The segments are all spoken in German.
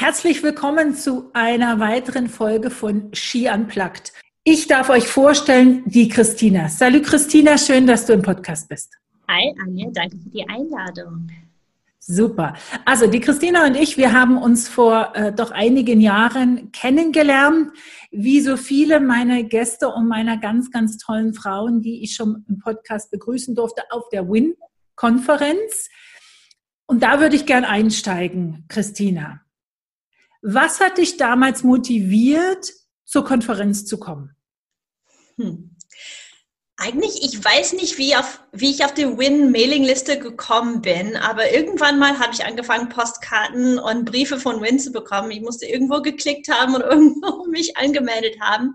Herzlich willkommen zu einer weiteren Folge von Ski Unplugged. Ich darf euch vorstellen, die Christina. Salut Christina, schön, dass du im Podcast bist. Hi Anja, danke für die Einladung. Super. Also die Christina und ich, wir haben uns vor äh, doch einigen Jahren kennengelernt, wie so viele meiner Gäste und meiner ganz, ganz tollen Frauen, die ich schon im Podcast begrüßen durfte, auf der WIN-Konferenz. Und da würde ich gern einsteigen, Christina. Was hat dich damals motiviert, zur Konferenz zu kommen? Hm. Eigentlich, ich weiß nicht, wie, auf, wie ich auf die Win-Mailing-Liste gekommen bin, aber irgendwann mal habe ich angefangen, Postkarten und Briefe von Win zu bekommen. Ich musste irgendwo geklickt haben und irgendwo mich angemeldet haben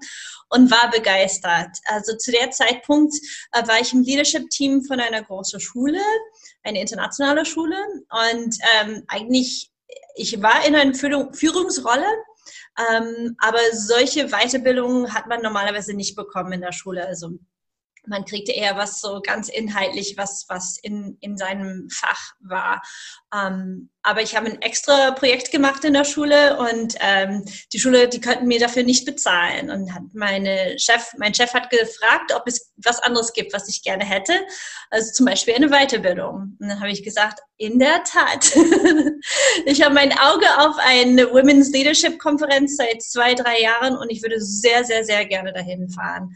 und war begeistert. Also zu der Zeitpunkt äh, war ich im Leadership-Team von einer großen Schule, eine internationale Schule und ähm, eigentlich ich war in einer Führungsrolle, ähm, aber solche Weiterbildungen hat man normalerweise nicht bekommen in der Schule. Also man kriegte eher was so ganz inhaltlich, was, was in, in seinem Fach war. Ähm, aber ich habe ein extra Projekt gemacht in der Schule und ähm, die Schule, die könnten mir dafür nicht bezahlen. Und hat meine Chef, mein Chef hat gefragt, ob es was anderes gibt, was ich gerne hätte. Also zum Beispiel eine Weiterbildung. Und dann habe ich gesagt, in der Tat. ich habe mein Auge auf eine Women's Leadership Konferenz seit zwei, drei Jahren und ich würde sehr, sehr, sehr gerne dahin fahren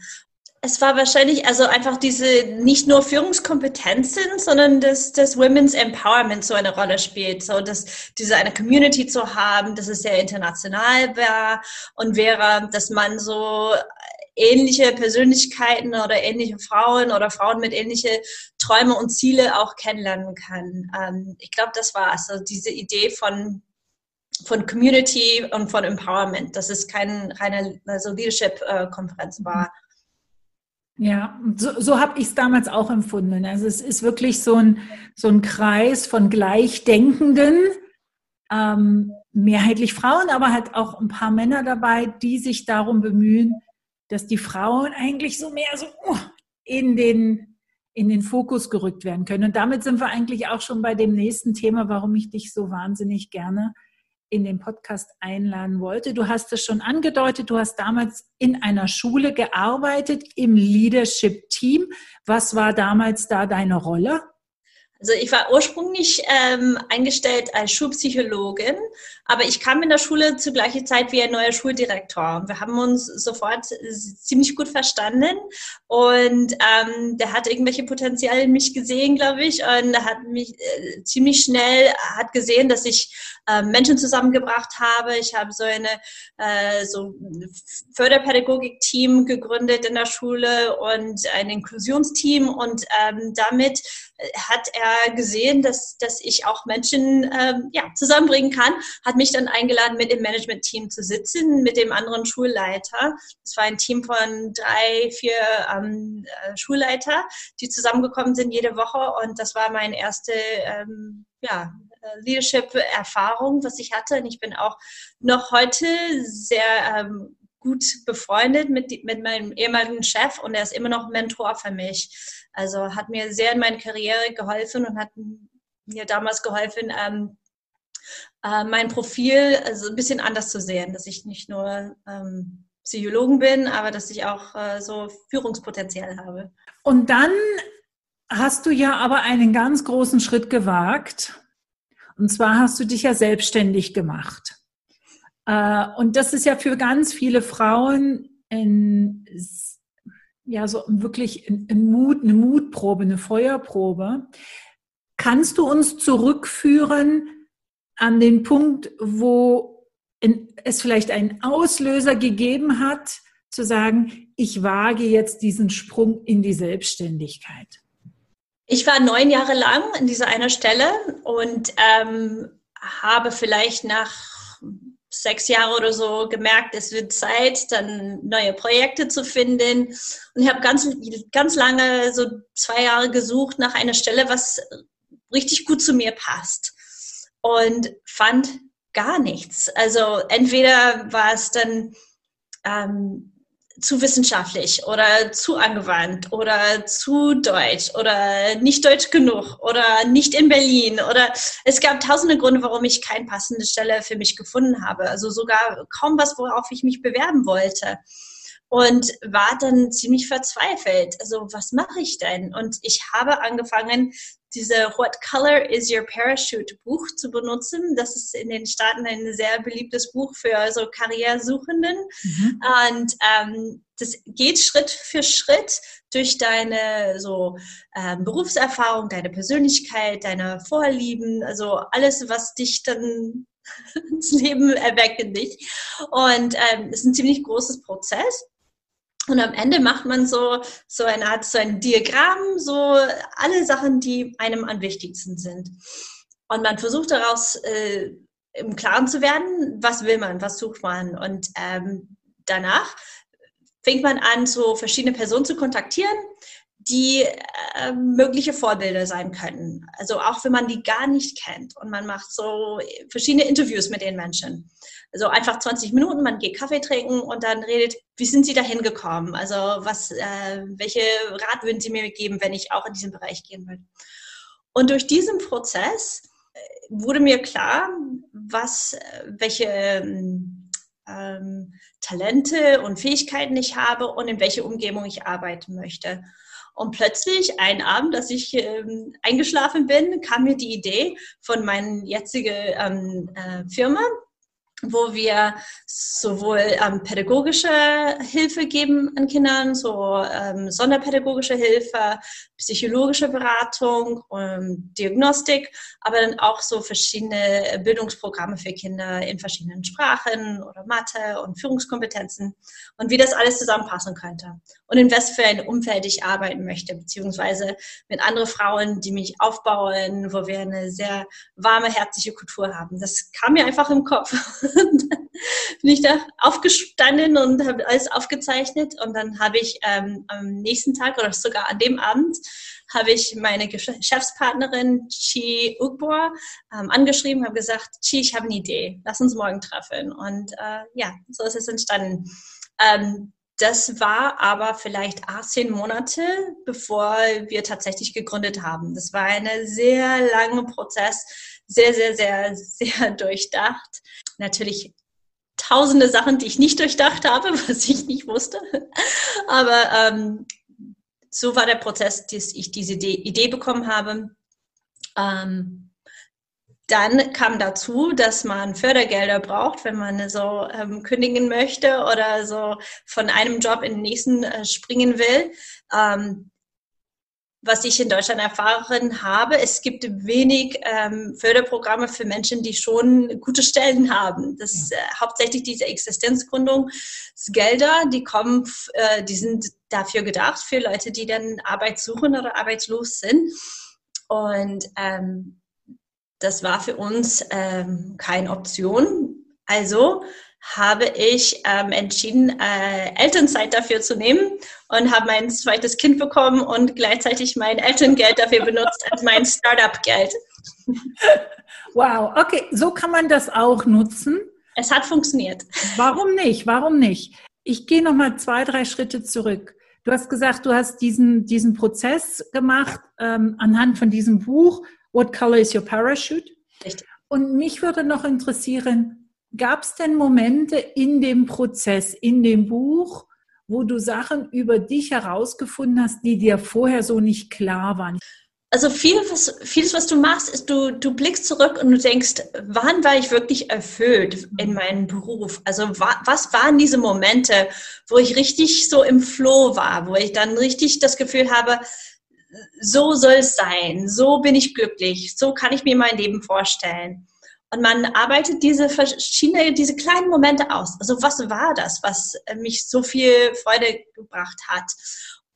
es war wahrscheinlich also einfach diese nicht nur Führungskompetenzen, sondern dass das Women's Empowerment so eine Rolle spielt, so dass diese eine Community zu haben, dass es sehr international war und wäre, dass man so ähnliche Persönlichkeiten oder ähnliche Frauen oder Frauen mit ähnliche Träume und Ziele auch kennenlernen kann. Ähm, ich glaube, das war es. Also diese Idee von von Community und von Empowerment, dass es keine reine also Leadership-Konferenz war. Ja, so, so habe ich es damals auch empfunden. Also es ist wirklich so ein, so ein Kreis von Gleichdenkenden, ähm, mehrheitlich Frauen, aber halt auch ein paar Männer dabei, die sich darum bemühen, dass die Frauen eigentlich so mehr so uh, in den, in den Fokus gerückt werden können. Und damit sind wir eigentlich auch schon bei dem nächsten Thema, warum ich dich so wahnsinnig gerne in den Podcast einladen wollte. Du hast es schon angedeutet, du hast damals in einer Schule gearbeitet, im Leadership-Team. Was war damals da deine Rolle? Also ich war ursprünglich ähm, eingestellt als Schulpsychologin, aber ich kam in der Schule zur gleichen Zeit wie ein neuer Schuldirektor. Wir haben uns sofort ziemlich gut verstanden und ähm, der hat irgendwelche Potenziale in mich gesehen, glaube ich, und hat mich äh, ziemlich schnell hat gesehen, dass ich äh, Menschen zusammengebracht habe. Ich habe so eine äh, so Förderpädagogik-Team gegründet in der Schule und ein Inklusionsteam und ähm, damit hat er gesehen, dass, dass ich auch Menschen ähm, ja, zusammenbringen kann, hat mich dann eingeladen, mit dem Management-Team zu sitzen, mit dem anderen Schulleiter. Das war ein Team von drei, vier ähm, äh, Schulleiter, die zusammengekommen sind jede Woche und das war meine erste ähm, ja, Leadership-Erfahrung, was ich hatte. Und ich bin auch noch heute sehr ähm, gut befreundet mit, mit meinem ehemaligen Chef und er ist immer noch Mentor für mich. Also hat mir sehr in meiner Karriere geholfen und hat mir damals geholfen, ähm, äh, mein Profil also ein bisschen anders zu sehen, dass ich nicht nur ähm, Psychologen bin, aber dass ich auch äh, so Führungspotenzial habe. Und dann hast du ja aber einen ganz großen Schritt gewagt. Und zwar hast du dich ja selbstständig gemacht. Äh, und das ist ja für ganz viele Frauen ein, ja, so wirklich ein Mut, eine Mutprobe, eine Feuerprobe. Kannst du uns zurückführen an den Punkt, wo es vielleicht einen Auslöser gegeben hat, zu sagen, ich wage jetzt diesen Sprung in die Selbstständigkeit? Ich war neun Jahre lang an dieser einer Stelle und ähm, habe vielleicht nach sechs Jahre oder so gemerkt, es wird Zeit, dann neue Projekte zu finden. Und ich habe ganz, ganz lange, so zwei Jahre gesucht nach einer Stelle, was richtig gut zu mir passt. Und fand gar nichts. Also entweder war es dann ähm, zu wissenschaftlich oder zu angewandt oder zu deutsch oder nicht deutsch genug oder nicht in Berlin oder es gab tausende Gründe, warum ich keine passende Stelle für mich gefunden habe. Also sogar kaum was, worauf ich mich bewerben wollte und war dann ziemlich verzweifelt. Also was mache ich denn? Und ich habe angefangen, diese What Color is Your Parachute Buch zu benutzen. Das ist in den Staaten ein sehr beliebtes Buch für so Karrieresuchenden. Mhm. Und ähm, das geht Schritt für Schritt durch deine so ähm, Berufserfahrung, deine Persönlichkeit, deine Vorlieben, also alles, was dich dann ins Leben erweckt in dich. Und ähm, es ist ein ziemlich großes Prozess. Und am Ende macht man so, so eine Art, so ein Diagramm, so alle Sachen, die einem am wichtigsten sind. Und man versucht daraus äh, im Klaren zu werden, was will man, was sucht man. Und ähm, danach fängt man an, so verschiedene Personen zu kontaktieren, die äh, mögliche Vorbilder sein können. Also auch wenn man die gar nicht kennt und man macht so verschiedene Interviews mit den Menschen. Also einfach 20 Minuten, man geht Kaffee trinken und dann redet, wie sind Sie da hingekommen? Also was, äh, welche Rat würden Sie mir geben, wenn ich auch in diesen Bereich gehen will? Und durch diesen Prozess äh, wurde mir klar, was, welche ähm, ähm, Talente und Fähigkeiten ich habe und in welche Umgebung ich arbeiten möchte. Und plötzlich, einen Abend, dass ich ähm, eingeschlafen bin, kam mir die Idee von meiner jetzigen ähm, äh, Firma, wo wir sowohl ähm, pädagogische Hilfe geben an Kindern, so ähm, sonderpädagogische Hilfe, psychologische Beratung, ähm, Diagnostik, aber dann auch so verschiedene Bildungsprogramme für Kinder in verschiedenen Sprachen oder Mathe und Führungskompetenzen und wie das alles zusammenpassen könnte und in was für ein Umfeld ich arbeiten möchte, beziehungsweise mit anderen Frauen, die mich aufbauen, wo wir eine sehr warme, herzliche Kultur haben. Das kam mir einfach im Kopf. bin ich da aufgestanden und habe alles aufgezeichnet und dann habe ich ähm, am nächsten Tag oder sogar an dem Abend habe ich meine Geschäftspartnerin Chi Ugbor ähm, angeschrieben, habe gesagt, Chi, ich habe eine Idee, lass uns morgen treffen. Und äh, ja, so ist es entstanden. Ähm, das war aber vielleicht 18 Monate, bevor wir tatsächlich gegründet haben. Das war ein sehr langer Prozess, sehr, sehr, sehr, sehr durchdacht. Natürlich tausende Sachen, die ich nicht durchdacht habe, was ich nicht wusste. Aber ähm, so war der Prozess, dass ich diese Idee bekommen habe. Ähm, dann kam dazu, dass man Fördergelder braucht, wenn man so ähm, kündigen möchte oder so von einem Job in den nächsten äh, springen will. Ähm, was ich in Deutschland erfahren habe, es gibt wenig ähm, Förderprogramme für Menschen, die schon gute Stellen haben. Das äh, hauptsächlich diese Existenzgründungsgelder, die kommen, äh, die sind dafür gedacht für Leute, die dann Arbeit suchen oder arbeitslos sind. Und ähm, das war für uns ähm, keine Option. Also habe ich ähm, entschieden, äh, Elternzeit dafür zu nehmen und habe mein zweites Kind bekommen und gleichzeitig mein Elterngeld dafür benutzt als mein Startup-Geld. Wow, okay, so kann man das auch nutzen. Es hat funktioniert. Warum nicht? Warum nicht? Ich gehe noch mal zwei, drei Schritte zurück. Du hast gesagt, du hast diesen, diesen Prozess gemacht ähm, anhand von diesem Buch What Color is Your Parachute? Richtig. Und mich würde noch interessieren, Gab es denn Momente in dem Prozess, in dem Buch, wo du Sachen über dich herausgefunden hast, die dir vorher so nicht klar waren? Also viel, was, vieles, was du machst, ist, du, du blickst zurück und du denkst, wann war ich wirklich erfüllt in meinem Beruf? Also wa, was waren diese Momente, wo ich richtig so im Flow war, wo ich dann richtig das Gefühl habe, so soll es sein, so bin ich glücklich, so kann ich mir mein Leben vorstellen. Und man arbeitet diese verschiedene, diese kleinen Momente aus. Also was war das, was mich so viel Freude gebracht hat?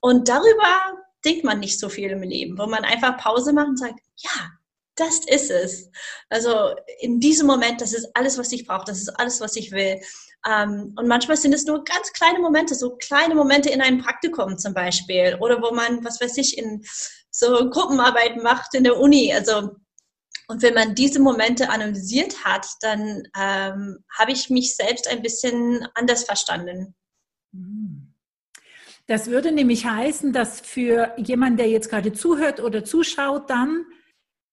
Und darüber denkt man nicht so viel im Leben, wo man einfach Pause macht und sagt, ja, das ist es. Also in diesem Moment, das ist alles, was ich brauche, das ist alles, was ich will. Ähm, und manchmal sind es nur ganz kleine Momente, so kleine Momente in einem Praktikum zum Beispiel oder wo man, was weiß ich, in so Gruppenarbeiten macht in der Uni. Also und wenn man diese Momente analysiert hat, dann ähm, habe ich mich selbst ein bisschen anders verstanden. Mhm. Das würde nämlich heißen, dass für jemanden, der jetzt gerade zuhört oder zuschaut, dann,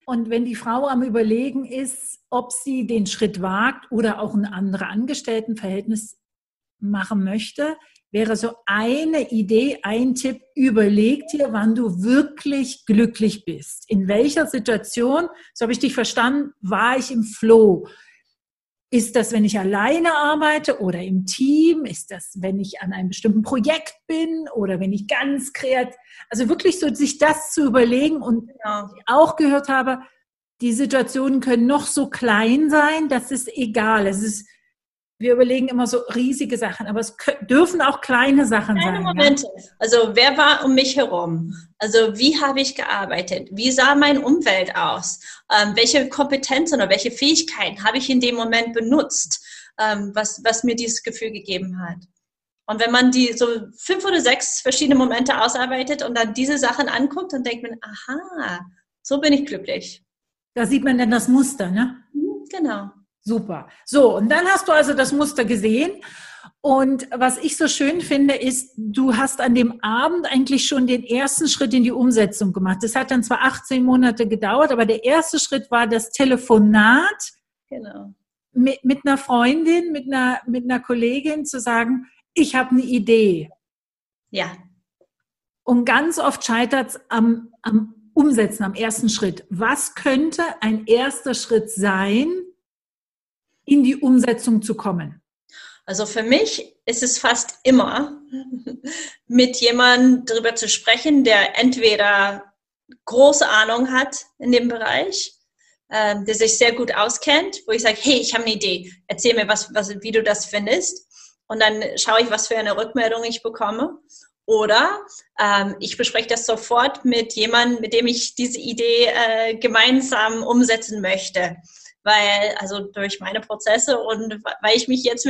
und wenn die Frau am Überlegen ist, ob sie den Schritt wagt oder auch ein anderes Angestelltenverhältnis machen möchte, wäre so eine Idee, ein Tipp, überleg dir, wann du wirklich glücklich bist. In welcher Situation, so habe ich dich verstanden, war ich im Flow? Ist das, wenn ich alleine arbeite oder im Team? Ist das, wenn ich an einem bestimmten Projekt bin oder wenn ich ganz kreativ, also wirklich so sich das zu überlegen und genau. auch gehört habe, die Situationen können noch so klein sein, das ist egal. Es ist wir überlegen immer so riesige Sachen, aber es dürfen auch kleine Sachen kleine sein. Momente. Ja? Also wer war um mich herum? Also wie habe ich gearbeitet? Wie sah mein Umfeld aus? Ähm, welche Kompetenzen oder welche Fähigkeiten habe ich in dem Moment benutzt, ähm, was, was mir dieses Gefühl gegeben hat? Und wenn man die so fünf oder sechs verschiedene Momente ausarbeitet und dann diese Sachen anguckt, dann denkt man, aha, so bin ich glücklich. Da sieht man dann das Muster, ne? Mhm, genau. Super. So, und dann hast du also das Muster gesehen. Und was ich so schön finde, ist, du hast an dem Abend eigentlich schon den ersten Schritt in die Umsetzung gemacht. Das hat dann zwar 18 Monate gedauert, aber der erste Schritt war das Telefonat genau. mit, mit einer Freundin, mit einer, mit einer Kollegin zu sagen, ich habe eine Idee. Ja. Und ganz oft scheitert es am, am Umsetzen, am ersten Schritt. Was könnte ein erster Schritt sein, in die Umsetzung zu kommen? Also für mich ist es fast immer, mit jemandem darüber zu sprechen, der entweder große Ahnung hat in dem Bereich, äh, der sich sehr gut auskennt, wo ich sage, hey, ich habe eine Idee, erzähl mir, was, was, wie du das findest. Und dann schaue ich, was für eine Rückmeldung ich bekomme. Oder ähm, ich bespreche das sofort mit jemandem, mit dem ich diese Idee äh, gemeinsam umsetzen möchte weil, also durch meine Prozesse und weil ich mich jetzt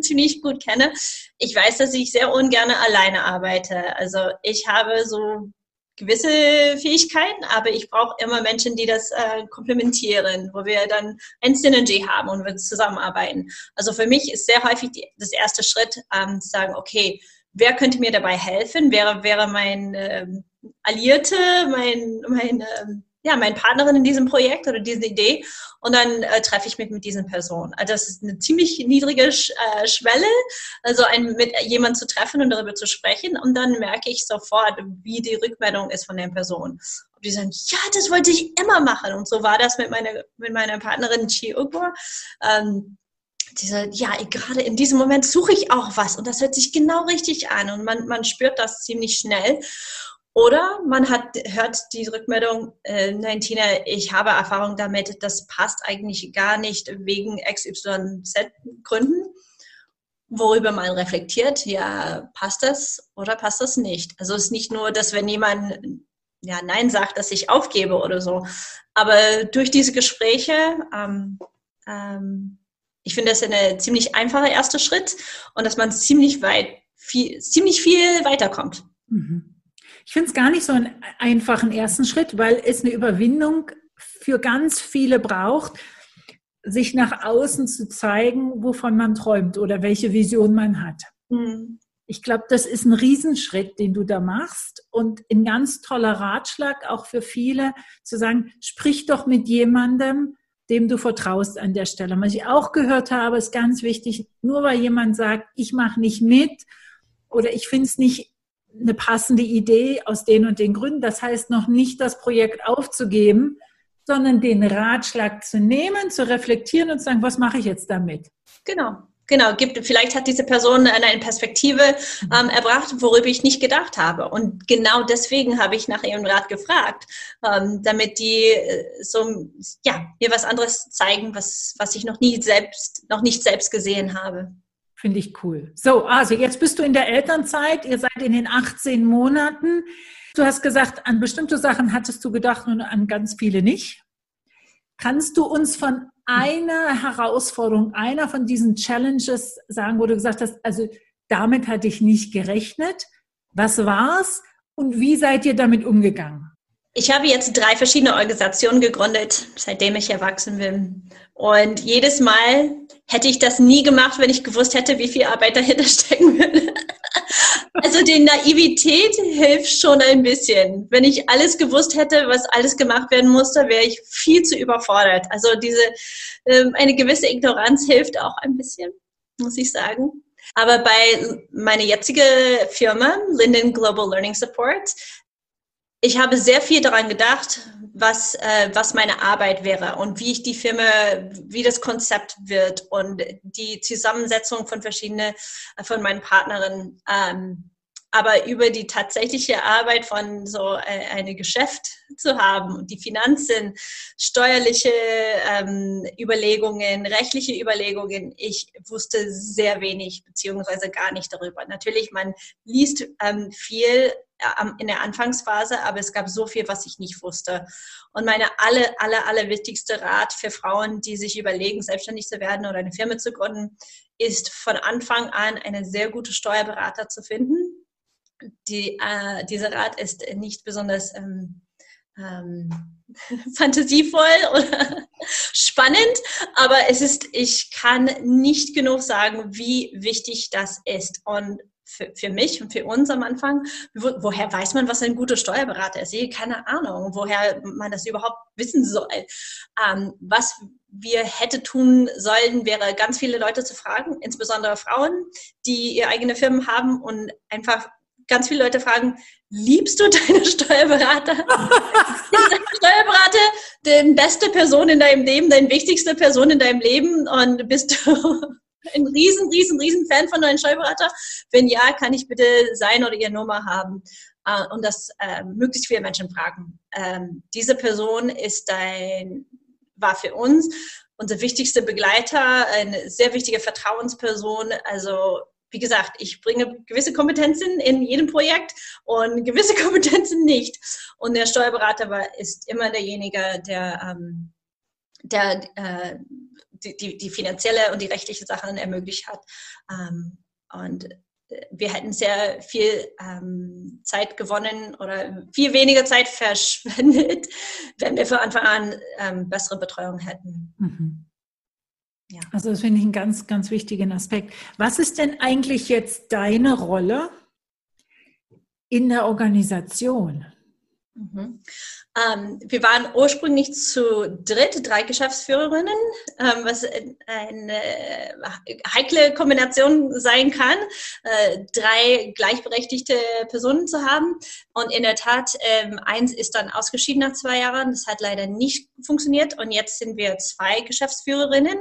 ziemlich gut kenne, ich weiß, dass ich sehr ungern alleine arbeite. Also ich habe so gewisse Fähigkeiten, aber ich brauche immer Menschen, die das äh, komplementieren, wo wir dann ein Synergy haben und wir zusammenarbeiten. Also für mich ist sehr häufig die, das erste Schritt, ähm, zu sagen, okay, wer könnte mir dabei helfen? Wer wäre mein ähm, Allierte, mein, mein ähm, ja, meine Partnerin in diesem Projekt oder diese Idee und dann äh, treffe ich mich mit diesen Personen. Also das ist eine ziemlich niedrige Sch äh, Schwelle, also ein, mit jemandem zu treffen und darüber zu sprechen und dann merke ich sofort, wie die Rückmeldung ist von der Person. Und die sagen, ja, das wollte ich immer machen und so war das mit meiner, mit meiner Partnerin Chi Ugwa. Ähm, diese, ja, gerade in diesem Moment suche ich auch was und das hört sich genau richtig an und man, man spürt das ziemlich schnell. Oder man hat, hört die Rückmeldung, äh, nein, Tina, ich habe Erfahrung damit, das passt eigentlich gar nicht wegen XYZ-Gründen, worüber man reflektiert, ja, passt das oder passt das nicht? Also es ist nicht nur, dass wenn jemand ja, Nein sagt, dass ich aufgebe oder so, aber durch diese Gespräche, ähm, ähm, ich finde das ein ziemlich einfacher erster Schritt und dass man ziemlich weit, viel, ziemlich viel weiterkommt. Mhm. Ich finde es gar nicht so einen einfachen ersten Schritt, weil es eine Überwindung für ganz viele braucht, sich nach außen zu zeigen, wovon man träumt oder welche Vision man hat. Mhm. Ich glaube, das ist ein Riesenschritt, den du da machst und ein ganz toller Ratschlag auch für viele, zu sagen, sprich doch mit jemandem, dem du vertraust an der Stelle. Was ich auch gehört habe, ist ganz wichtig, nur weil jemand sagt, ich mache nicht mit oder ich finde es nicht eine passende Idee aus den und den Gründen. Das heißt noch nicht das Projekt aufzugeben, sondern den Ratschlag zu nehmen, zu reflektieren und zu sagen, was mache ich jetzt damit? Genau. Genau, gibt, vielleicht hat diese Person eine Perspektive mhm. ähm, erbracht, worüber ich nicht gedacht habe. Und genau deswegen habe ich nach ihrem Rat gefragt, ähm, damit die äh, so, ja, mir was anderes zeigen, was, was ich noch nie selbst, noch nicht selbst gesehen habe. Finde ich cool. So, also jetzt bist du in der Elternzeit, ihr seid in den 18 Monaten. Du hast gesagt, an bestimmte Sachen hattest du gedacht und an ganz viele nicht. Kannst du uns von einer Herausforderung, einer von diesen Challenges sagen, wo du gesagt hast, also damit hatte ich nicht gerechnet. Was war's und wie seid ihr damit umgegangen? Ich habe jetzt drei verschiedene Organisationen gegründet, seitdem ich erwachsen bin. Und jedes Mal hätte ich das nie gemacht, wenn ich gewusst hätte, wie viel Arbeit dahinter stecken würde. Also die Naivität hilft schon ein bisschen. Wenn ich alles gewusst hätte, was alles gemacht werden musste, wäre ich viel zu überfordert. Also diese ähm, eine gewisse Ignoranz hilft auch ein bisschen, muss ich sagen. Aber bei meiner jetzigen Firma, Linden Global Learning Support, ich habe sehr viel daran gedacht, was, äh, was meine Arbeit wäre und wie ich die Firma, wie das Konzept wird und die Zusammensetzung von verschiedenen, äh, von meinen Partnerinnen. Ähm, aber über die tatsächliche Arbeit von so äh, eine Geschäft zu haben und die Finanzen, steuerliche ähm, Überlegungen, rechtliche Überlegungen, ich wusste sehr wenig beziehungsweise gar nicht darüber. Natürlich, man liest ähm, viel in der Anfangsphase, aber es gab so viel, was ich nicht wusste. Und meine alle, alle, alle wichtigste Rat für Frauen, die sich überlegen, selbstständig zu werden oder eine Firma zu gründen, ist von Anfang an eine sehr gute Steuerberater zu finden die, äh, dieser Rat ist nicht besonders ähm, ähm, fantasievoll oder spannend, aber es ist, ich kann nicht genug sagen, wie wichtig das ist. Und für, für mich und für uns am Anfang, wo, woher weiß man, was ein guter Steuerberater ist? Ich keine Ahnung, woher man das überhaupt wissen soll. Ähm, was wir hätte tun sollen, wäre ganz viele Leute zu fragen, insbesondere Frauen, die ihre eigene Firmen haben und einfach ganz viele Leute fragen, liebst du deine Steuerberater? ist dein Steuerberater die beste Person in deinem Leben, deine wichtigste Person in deinem Leben und bist du ein riesen, riesen, riesen Fan von deinem Steuerberater? Wenn ja, kann ich bitte sein oder ihre Nummer haben? Äh, und das äh, möglichst viele Menschen fragen. Ähm, diese Person ist dein, war für uns unser wichtigster Begleiter, eine sehr wichtige Vertrauensperson. Also wie gesagt, ich bringe gewisse Kompetenzen in jedem Projekt und gewisse Kompetenzen nicht. Und der Steuerberater war, ist immer derjenige, der, ähm, der äh, die, die, die, finanzielle und die rechtliche Sachen ermöglicht hat. Ähm, und wir hätten sehr viel ähm, Zeit gewonnen oder viel weniger Zeit verschwendet, wenn wir von Anfang an ähm, bessere Betreuung hätten. Mhm. Ja. Also das finde ich einen ganz, ganz wichtigen Aspekt. Was ist denn eigentlich jetzt deine Rolle in der Organisation? Mhm. Ähm, wir waren ursprünglich zu dritt, drei Geschäftsführerinnen, ähm, was eine heikle Kombination sein kann, äh, drei gleichberechtigte Personen zu haben. Und in der Tat, ähm, eins ist dann ausgeschieden nach zwei Jahren. Das hat leider nicht funktioniert. Und jetzt sind wir zwei Geschäftsführerinnen.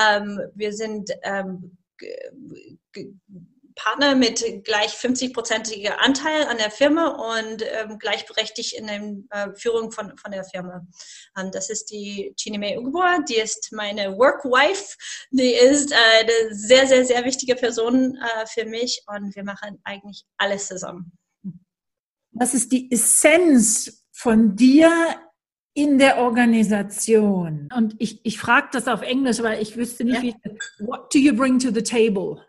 Ähm, wir sind ähm, Partner mit gleich 50-prozentiger Anteil an der Firma und ähm, gleichberechtigt in der äh, Führung von, von der Firma. Ähm, das ist die Chinime Ugbor, die ist meine Workwife, die ist äh, eine sehr, sehr, sehr wichtige Person äh, für mich und wir machen eigentlich alles zusammen. Was ist die Essenz von dir in der Organisation? Und ich, ich frage das auf Englisch, weil ich wüsste nicht, ja. wie, what do you bring to the table?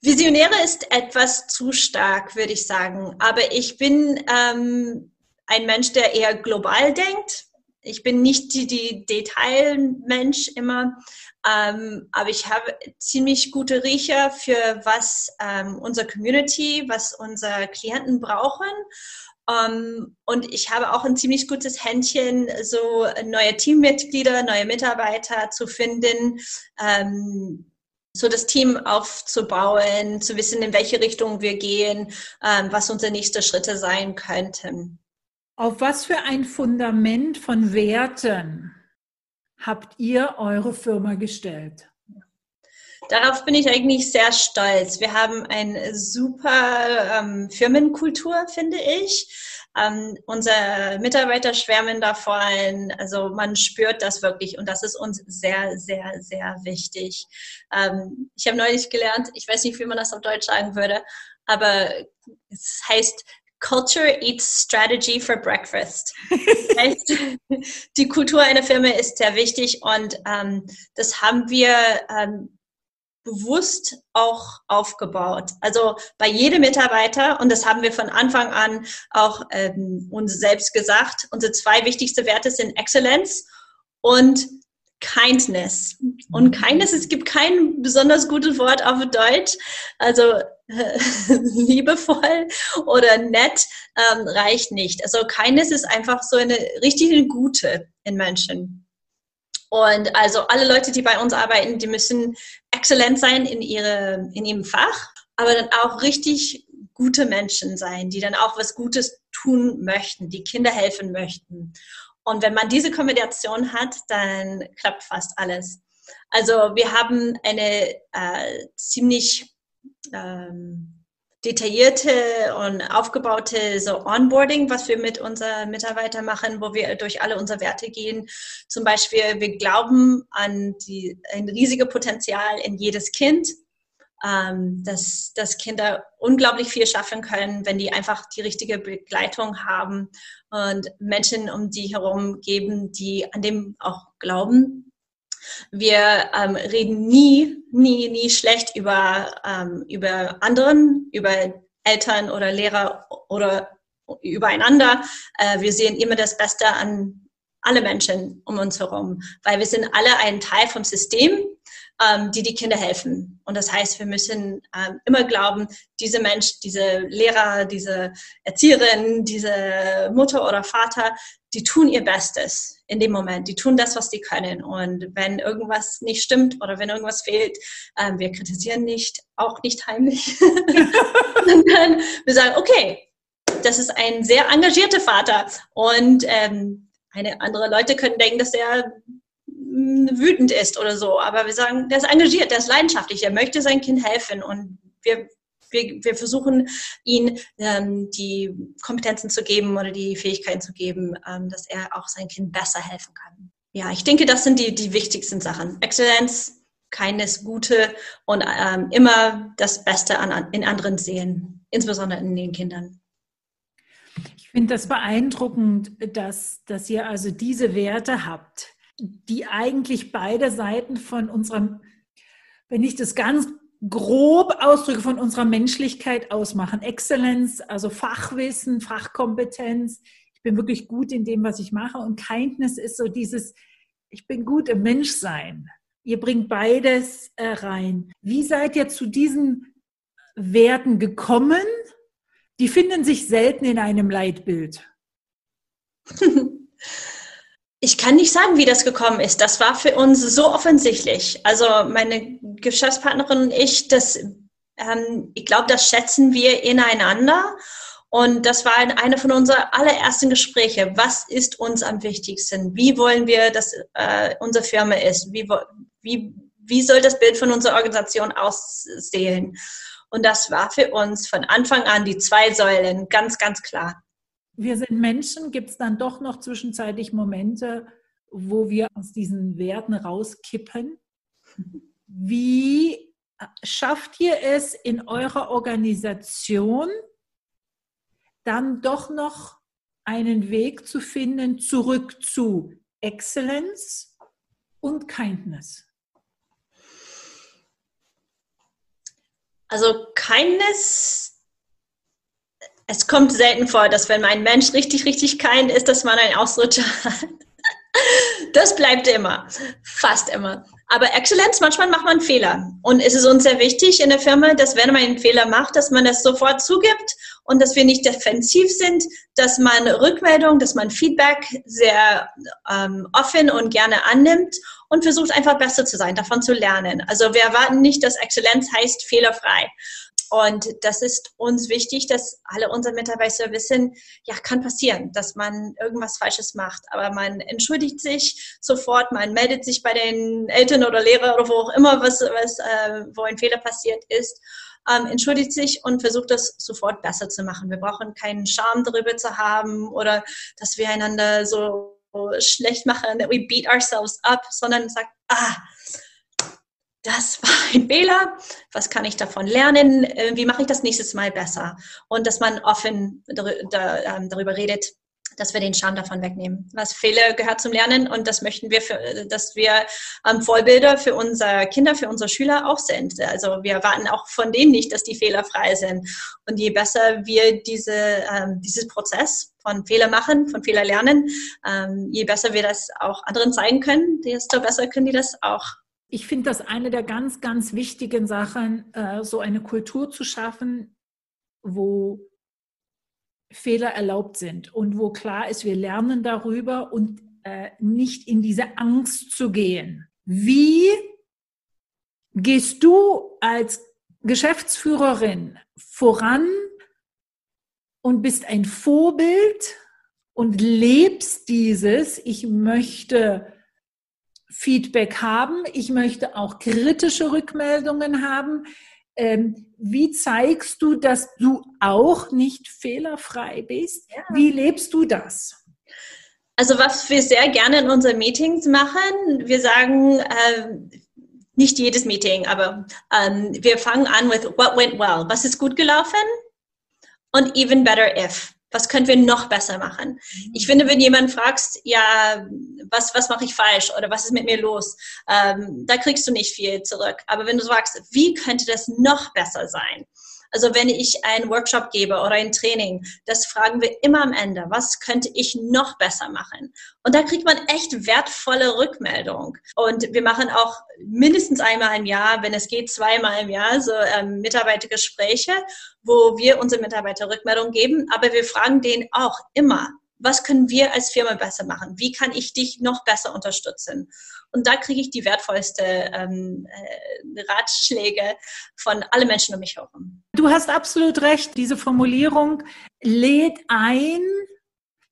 Visionäre ist etwas zu stark, würde ich sagen. Aber ich bin ähm, ein Mensch, der eher global denkt. Ich bin nicht die, die Detailmensch immer, ähm, aber ich habe ziemlich gute Riecher für was ähm, unsere Community, was unsere Klienten brauchen. Um, ähm, und ich habe auch ein ziemlich gutes Händchen, so neue Teammitglieder, neue Mitarbeiter zu finden, ähm, so das Team aufzubauen, zu wissen, in welche Richtung wir gehen, ähm, was unsere nächsten Schritte sein könnten. Auf was für ein Fundament von Werten habt ihr eure Firma gestellt? Darauf bin ich eigentlich sehr stolz. Wir haben eine super ähm, Firmenkultur, finde ich. Ähm, unsere Mitarbeiter schwärmen davon. Also man spürt das wirklich und das ist uns sehr, sehr, sehr wichtig. Ähm, ich habe neulich gelernt, ich weiß nicht, wie man das auf Deutsch sagen würde, aber es heißt Culture eats strategy for breakfast. die Kultur einer Firma ist sehr wichtig und ähm, das haben wir ähm, bewusst auch aufgebaut. Also bei jedem Mitarbeiter, und das haben wir von Anfang an auch ähm, uns selbst gesagt, unsere zwei wichtigste Werte sind Exzellenz und Kindness. Und Kindness, es gibt kein besonders gutes Wort auf Deutsch. Also liebevoll oder nett ähm, reicht nicht. Also Kindness ist einfach so eine richtige Gute in Menschen. Und also alle Leute, die bei uns arbeiten, die müssen exzellent sein in, ihre, in ihrem Fach, aber dann auch richtig gute Menschen sein, die dann auch was Gutes tun möchten, die Kinder helfen möchten. Und wenn man diese Kombination hat, dann klappt fast alles. Also wir haben eine äh, ziemlich ähm, detaillierte und aufgebaute so Onboarding, was wir mit unseren Mitarbeitern machen, wo wir durch alle unsere Werte gehen. Zum Beispiel, wir glauben an die, ein riesiges Potenzial in jedes Kind, ähm, dass, dass Kinder unglaublich viel schaffen können, wenn die einfach die richtige Begleitung haben und Menschen um die herum geben, die an dem auch glauben wir ähm, reden nie, nie, nie schlecht über, ähm, über anderen, über Eltern oder Lehrer oder übereinander. Äh, wir sehen immer das Beste an alle Menschen um uns herum, weil wir sind alle ein Teil vom System, ähm, die die Kinder helfen. Und das heißt, wir müssen ähm, immer glauben, diese Mensch, diese Lehrer, diese Erzieherin, diese Mutter oder Vater, die tun ihr Bestes in dem Moment. Die tun das, was die können. Und wenn irgendwas nicht stimmt oder wenn irgendwas fehlt, ähm, wir kritisieren nicht, auch nicht heimlich. dann wir sagen, okay, das ist ein sehr engagierter Vater. Und ähm, eine andere Leute können denken, dass er mm, wütend ist oder so. Aber wir sagen, der ist engagiert, der ist leidenschaftlich, er möchte sein Kind helfen. Und wir wir, wir versuchen, ihn ähm, die Kompetenzen zu geben oder die Fähigkeiten zu geben, ähm, dass er auch sein Kind besser helfen kann. Ja, ich denke, das sind die, die wichtigsten Sachen. Exzellenz, keines Gute und ähm, immer das Beste an, in anderen sehen, insbesondere in den Kindern. Ich finde das beeindruckend, dass, dass ihr also diese Werte habt, die eigentlich beide Seiten von unserem, wenn ich das ganz grob Ausdrücke von unserer Menschlichkeit ausmachen. Exzellenz, also Fachwissen, Fachkompetenz. Ich bin wirklich gut in dem, was ich mache. Und Kindness ist so dieses, ich bin gut im Menschsein. Ihr bringt beides äh, rein. Wie seid ihr zu diesen Werten gekommen? Die finden sich selten in einem Leitbild. Ich kann nicht sagen, wie das gekommen ist. Das war für uns so offensichtlich. Also meine Geschäftspartnerin und ich, das, ähm, ich glaube, das schätzen wir ineinander. Und das war eine von unseren allerersten Gespräche. Was ist uns am wichtigsten? Wie wollen wir, dass äh, unsere Firma ist? Wie, wie, wie soll das Bild von unserer Organisation aussehen? Und das war für uns von Anfang an die zwei Säulen ganz, ganz klar wir sind Menschen, gibt es dann doch noch zwischenzeitlich Momente, wo wir aus diesen Werten rauskippen. Wie schafft ihr es in eurer Organisation, dann doch noch einen Weg zu finden, zurück zu Exzellenz und Kindness? Also Kindness es kommt selten vor, dass wenn ein Mensch richtig, richtig kein ist, dass man einen Ausrutscher hat. Das bleibt immer, fast immer. Aber Exzellenz, manchmal macht man Fehler. Und es ist uns sehr wichtig in der Firma, dass wenn man einen Fehler macht, dass man das sofort zugibt und dass wir nicht defensiv sind, dass man Rückmeldung, dass man Feedback sehr ähm, offen und gerne annimmt und versucht einfach besser zu sein, davon zu lernen. Also wir erwarten nicht, dass Exzellenz heißt fehlerfrei. Und das ist uns wichtig, dass alle unsere Mitarbeiter wissen, ja, kann passieren, dass man irgendwas Falsches macht. Aber man entschuldigt sich sofort, man meldet sich bei den Eltern oder Lehrern oder wo auch immer, was, was, äh, wo ein Fehler passiert ist. Ähm, entschuldigt sich und versucht das sofort besser zu machen. Wir brauchen keinen Scham darüber zu haben oder dass wir einander so schlecht machen, that we beat ourselves up, sondern sagt, ah, das war ein Fehler, was kann ich davon lernen, äh, wie mache ich das nächstes Mal besser? Und dass man offen ähm, darüber redet, dass wir den Scham davon wegnehmen. Was Fehler gehört zum Lernen und das möchten wir, für, dass wir ähm, Vorbilder für unsere Kinder, für unsere Schüler auch sind. Also wir erwarten auch von denen nicht, dass die fehlerfrei sind. Und je besser wir diese, ähm, dieses Prozess von Fehler machen, von Fehler lernen, ähm, je besser wir das auch anderen zeigen können, desto besser können die das auch ich finde das eine der ganz, ganz wichtigen Sachen, äh, so eine Kultur zu schaffen, wo Fehler erlaubt sind und wo klar ist, wir lernen darüber und äh, nicht in diese Angst zu gehen. Wie gehst du als Geschäftsführerin voran und bist ein Vorbild und lebst dieses, ich möchte Feedback haben, ich möchte auch kritische Rückmeldungen haben. Ähm, wie zeigst du, dass du auch nicht fehlerfrei bist? Ja. Wie lebst du das? Also was wir sehr gerne in unseren Meetings machen, wir sagen, äh, nicht jedes Meeting, aber ähm, wir fangen an mit What went well? Was ist gut gelaufen? Und even better if was können wir noch besser machen? Ich finde, wenn jemand fragst, ja, was, was mache ich falsch oder was ist mit mir los, ähm, da kriegst du nicht viel zurück. Aber wenn du fragst, wie könnte das noch besser sein? Also wenn ich einen Workshop gebe oder ein Training, das fragen wir immer am Ende, was könnte ich noch besser machen? Und da kriegt man echt wertvolle Rückmeldung. Und wir machen auch mindestens einmal im Jahr, wenn es geht, zweimal im Jahr so ähm, Mitarbeitergespräche, wo wir unsere Mitarbeiter Rückmeldung geben. Aber wir fragen denen auch immer, was können wir als Firma besser machen? Wie kann ich dich noch besser unterstützen? Und da kriege ich die wertvollste ähm, äh, Ratschläge von allen Menschen um mich herum. Du hast absolut recht. Diese Formulierung lädt ein,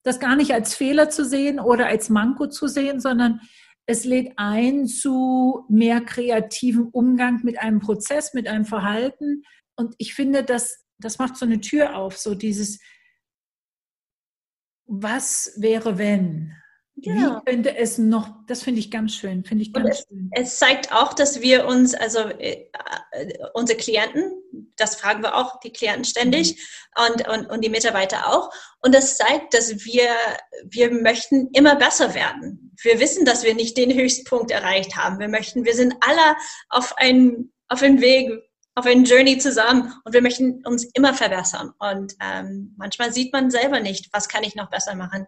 das gar nicht als Fehler zu sehen oder als Manko zu sehen, sondern es lädt ein zu mehr kreativem Umgang mit einem Prozess, mit einem Verhalten. Und ich finde, das, das macht so eine Tür auf, so dieses, was wäre wenn? Genau. Wie könnte es noch, das finde ich ganz schön, finde ich ganz es, schön. Es zeigt auch, dass wir uns, also äh, unsere Klienten, das fragen wir auch die Klienten ständig mhm. und, und, und die Mitarbeiter auch. Und das zeigt, dass wir, wir möchten immer besser werden. Wir wissen, dass wir nicht den Höchstpunkt erreicht haben. Wir möchten, wir sind alle auf einem auf einem Weg, auf einen Journey zusammen und wir möchten uns immer verbessern. Und ähm, manchmal sieht man selber nicht, was kann ich noch besser machen.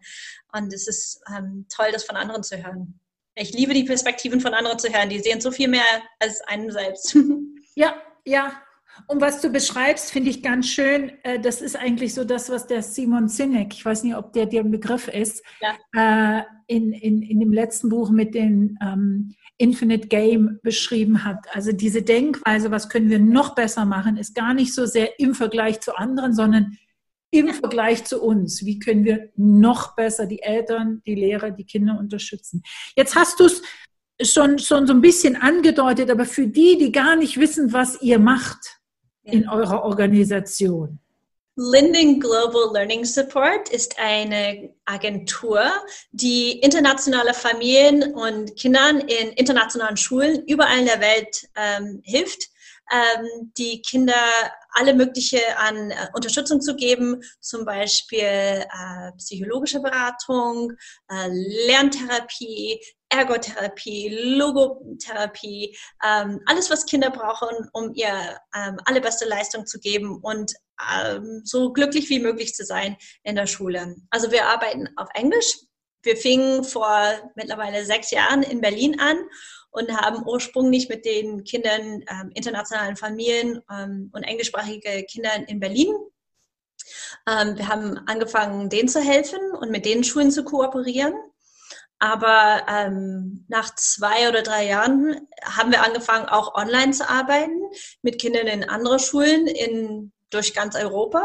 Und es ist ähm, toll, das von anderen zu hören. Ich liebe die Perspektiven von anderen zu hören. Die sehen so viel mehr als einen selbst. Ja, ja. Und was du beschreibst, finde ich ganz schön. Äh, das ist eigentlich so das, was der Simon Sinek, ich weiß nicht, ob der dir ein Begriff ist, ja. Äh, in, in, in dem letzten Buch mit den ähm, Infinite Game beschrieben hat. Also diese Denkweise, was können wir noch besser machen, ist gar nicht so sehr im Vergleich zu anderen, sondern im Vergleich zu uns. Wie können wir noch besser die Eltern, die Lehrer, die Kinder unterstützen? Jetzt hast du es schon, schon so ein bisschen angedeutet, aber für die, die gar nicht wissen, was ihr macht in eurer Organisation, Linden Global Learning Support ist eine Agentur, die internationale Familien und Kindern in internationalen Schulen überall in der Welt ähm, hilft, ähm, die Kinder alle mögliche an äh, Unterstützung zu geben, zum Beispiel äh, psychologische Beratung, äh, Lerntherapie, Ergotherapie, Logotherapie, ähm, alles, was Kinder brauchen, um ihr ähm, allerbeste Leistung zu geben und so glücklich wie möglich zu sein in der Schule. Also wir arbeiten auf Englisch. Wir fingen vor mittlerweile sechs Jahren in Berlin an und haben ursprünglich mit den Kindern ähm, internationalen Familien ähm, und englischsprachige Kindern in Berlin. Ähm, wir haben angefangen, denen zu helfen und mit den Schulen zu kooperieren. Aber ähm, nach zwei oder drei Jahren haben wir angefangen, auch online zu arbeiten mit Kindern in anderen Schulen in, durch ganz Europa.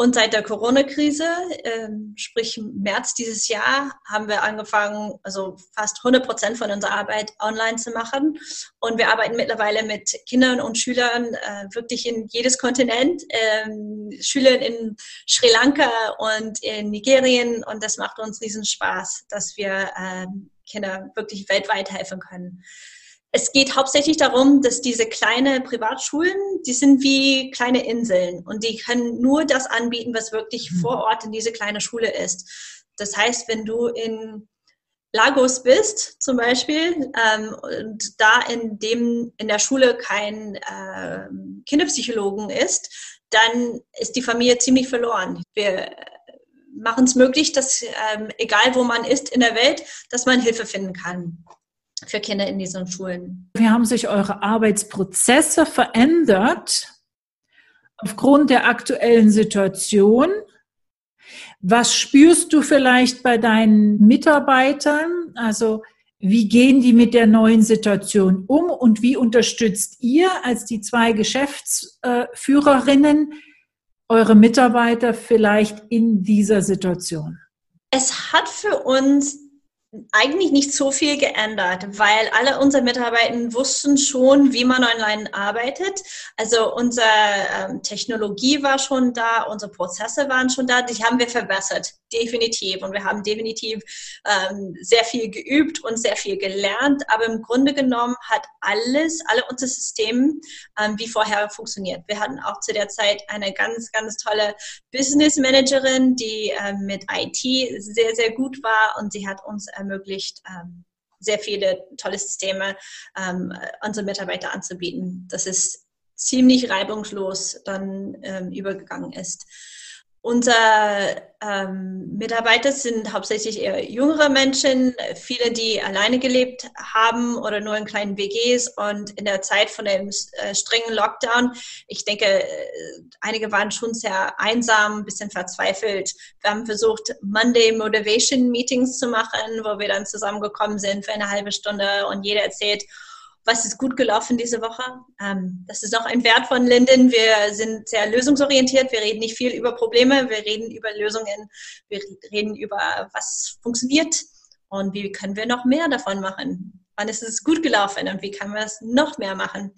Und seit der Corona-Krise, äh, sprich März dieses Jahr, haben wir angefangen, also fast 100 Prozent von unserer Arbeit online zu machen. Und wir arbeiten mittlerweile mit Kindern und Schülern äh, wirklich in jedes Kontinent, ähm, Schülern in Sri Lanka und in Nigerien. Und das macht uns riesen Spaß, dass wir ähm, Kinder wirklich weltweit helfen können es geht hauptsächlich darum, dass diese kleine Privatschulen, die sind wie kleine Inseln und die können nur das anbieten, was wirklich mhm. vor Ort in diese kleine Schule ist. Das heißt, wenn du in Lagos bist zum Beispiel ähm, und da in dem in der Schule kein äh, Kinderpsychologen ist, dann ist die Familie ziemlich verloren. Wir machen es möglich, dass ähm, egal wo man ist in der Welt, dass man Hilfe finden kann. Für Kinder in diesen Schulen. Wie haben sich eure Arbeitsprozesse verändert aufgrund der aktuellen Situation? Was spürst du vielleicht bei deinen Mitarbeitern? Also wie gehen die mit der neuen Situation um und wie unterstützt ihr als die zwei Geschäftsführerinnen eure Mitarbeiter vielleicht in dieser Situation? Es hat für uns eigentlich nicht so viel geändert, weil alle unsere Mitarbeiter wussten schon, wie man online arbeitet. Also unsere ähm, Technologie war schon da, unsere Prozesse waren schon da, die haben wir verbessert, definitiv. Und wir haben definitiv ähm, sehr viel geübt und sehr viel gelernt. Aber im Grunde genommen hat alles, alle unsere Systeme ähm, wie vorher funktioniert. Wir hatten auch zu der Zeit eine ganz, ganz tolle Business Managerin, die ähm, mit IT sehr, sehr gut war und sie hat uns ermöglicht, ähm, sehr viele tolle Systeme ähm, unsere Mitarbeiter anzubieten. Das ist ziemlich reibungslos dann ähm, übergegangen ist. Unsere ähm, Mitarbeiter sind hauptsächlich eher jüngere Menschen, viele, die alleine gelebt haben oder nur in kleinen WGs und in der Zeit von dem äh, strengen Lockdown, ich denke, äh, einige waren schon sehr einsam, ein bisschen verzweifelt. Wir haben versucht, Monday Motivation Meetings zu machen, wo wir dann zusammengekommen sind für eine halbe Stunde und jeder erzählt, was ist gut gelaufen diese Woche. Ähm, das ist auch ein Wert von Linden. Wir sind sehr lösungsorientiert. Wir reden nicht viel über Probleme. Wir reden über Lösungen. Wir reden über, was funktioniert und wie können wir noch mehr davon machen. Wann ist es gut gelaufen und wie können wir es noch mehr machen?